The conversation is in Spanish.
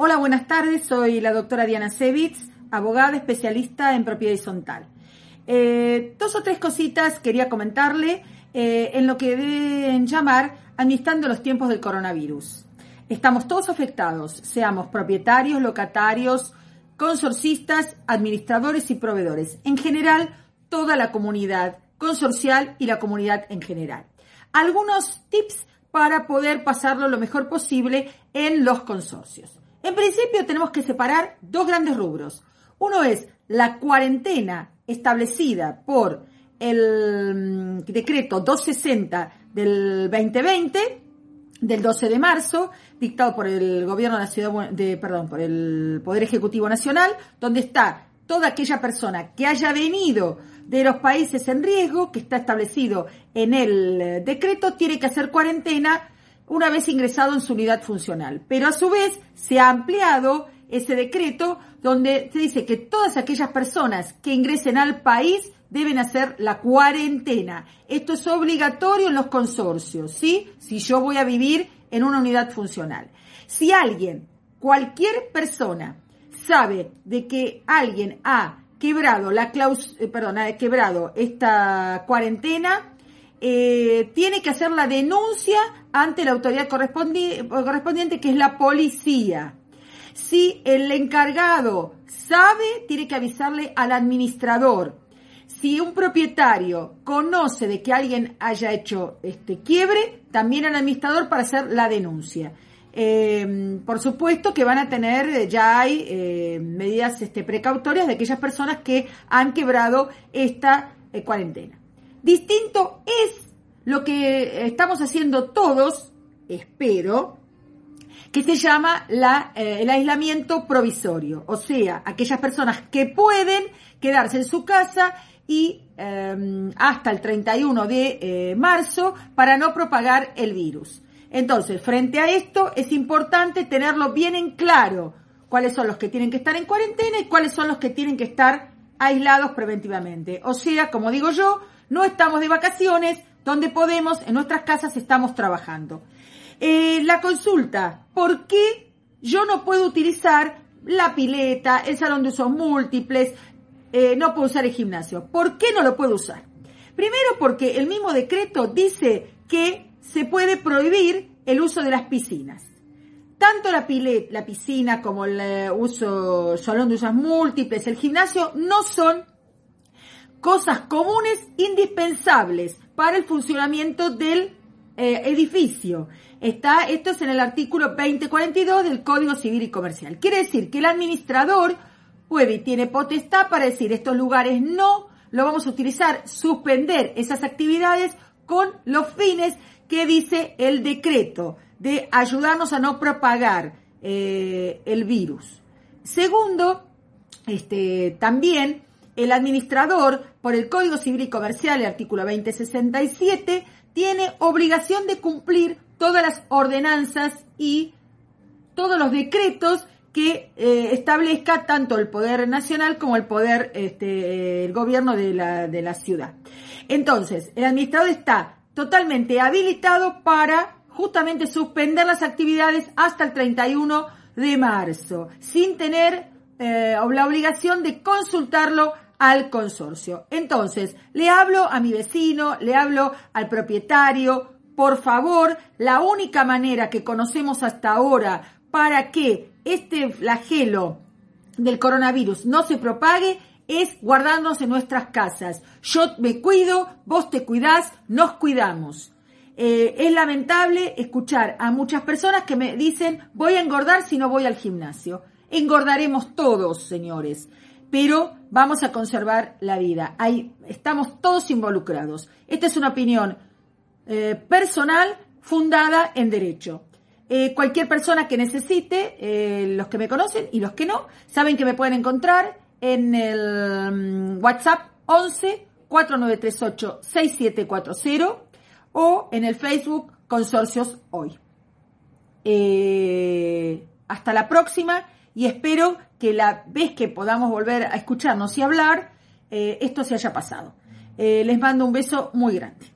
Hola, buenas tardes. Soy la doctora Diana Sevitz, abogada especialista en propiedad horizontal. Eh, dos o tres cositas quería comentarle eh, en lo que deben llamar administrando los tiempos del coronavirus. Estamos todos afectados, seamos propietarios, locatarios, consorcistas, administradores y proveedores. En general, toda la comunidad consorcial y la comunidad en general. Algunos tips para poder pasarlo lo mejor posible en los consorcios. En principio tenemos que separar dos grandes rubros. Uno es la cuarentena establecida por el mm, decreto 260 del 2020, del 12 de marzo, dictado por el gobierno de la ciudad de, perdón, por el Poder Ejecutivo Nacional, donde está toda aquella persona que haya venido de los países en riesgo, que está establecido en el decreto, tiene que hacer cuarentena una vez ingresado en su unidad funcional. Pero a su vez se ha ampliado ese decreto donde se dice que todas aquellas personas que ingresen al país deben hacer la cuarentena. Esto es obligatorio en los consorcios, ¿sí? Si yo voy a vivir en una unidad funcional. Si alguien, cualquier persona, sabe de que alguien ha quebrado la claus, eh, perdón, ha quebrado esta cuarentena, eh, tiene que hacer la denuncia ante la autoridad correspondiente, que es la policía. Si el encargado sabe, tiene que avisarle al administrador. Si un propietario conoce de que alguien haya hecho este quiebre, también al administrador para hacer la denuncia. Eh, por supuesto que van a tener, ya hay eh, medidas este, precautorias de aquellas personas que han quebrado esta cuarentena. Distinto es lo que estamos haciendo todos, espero, que se llama eh, el aislamiento provisorio. O sea, aquellas personas que pueden quedarse en su casa y em, hasta el 31 de eh, marzo para no propagar el virus. Entonces, frente a esto, es importante tenerlo bien en claro cuáles son los que tienen que estar en cuarentena y cuáles son los que tienen que estar aislados preventivamente. O sea, como digo yo, no estamos de vacaciones, donde podemos, en nuestras casas estamos trabajando. Eh, la consulta, ¿por qué yo no puedo utilizar la pileta, el salón de usos múltiples, eh, no puedo usar el gimnasio? ¿Por qué no lo puedo usar? Primero porque el mismo decreto dice que se puede prohibir el uso de las piscinas. Tanto la, pileta, la piscina como el eh, uso, salón de usos múltiples, el gimnasio, no son cosas comunes indispensables para el funcionamiento del eh, edificio. Está, esto es en el artículo 2042 del Código Civil y Comercial. Quiere decir que el administrador puede y tiene potestad para decir estos lugares no lo vamos a utilizar, suspender esas actividades con los fines que dice el decreto de ayudarnos a no propagar eh, el virus. Segundo, este, también el administrador, por el Código Civil y Comercial, el artículo 2067, tiene obligación de cumplir todas las ordenanzas y todos los decretos que eh, establezca tanto el poder nacional como el poder, este, el gobierno de la, de la ciudad. Entonces, el administrador está totalmente habilitado para justamente suspender las actividades hasta el 31 de marzo, sin tener eh, la obligación de consultarlo al consorcio. Entonces, le hablo a mi vecino, le hablo al propietario, por favor, la única manera que conocemos hasta ahora para que este flagelo del coronavirus no se propague es guardarnos en nuestras casas. Yo me cuido, vos te cuidás, nos cuidamos. Eh, es lamentable escuchar a muchas personas que me dicen voy a engordar si no voy al gimnasio. Engordaremos todos, señores pero vamos a conservar la vida. Ahí estamos todos involucrados. Esta es una opinión eh, personal fundada en derecho. Eh, cualquier persona que necesite, los que me conocen y los que no, saben que me pueden encontrar en el mm, WhatsApp 11 4938 6740 o en el Facebook Consorcios Hoy. hasta la próxima y espero que la vez que podamos volver a escucharnos y hablar, eh, esto se haya pasado. Eh, les mando un beso muy grande.